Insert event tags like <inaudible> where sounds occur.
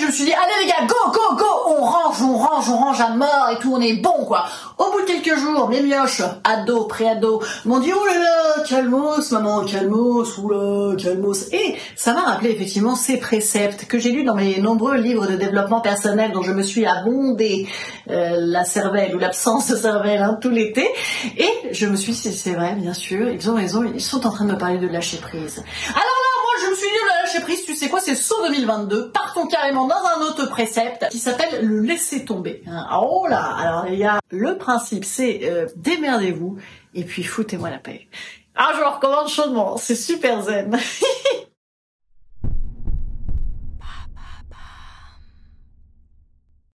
je me suis dit, allez les gars, go, go, go, on range, on range, on range à mort et tout, on est bon quoi. Au bout de quelques jours, mes mioches, ados, pré-ados, m'ont dit, oh là calmos, maman, calmos, oula, calmos. Et ça m'a rappelé effectivement ces préceptes que j'ai lus dans mes nombreux livres de développement personnel dont je me suis abondé euh, la cervelle ou l'absence de cervelle hein, tout l'été. Et je me suis dit, c'est vrai, bien sûr, ils ont raison, ils sont en train de me parler de lâcher prise. Alors je me suis dit, le lâcher prise, tu sais quoi, c'est saut 2022. Partons carrément dans un autre précepte qui s'appelle le laisser tomber. Hein. Oh là, alors y a le principe, c'est euh, démerdez-vous et puis foutez-moi la paix. Ah, je le recommande chaudement, c'est super zen. <laughs>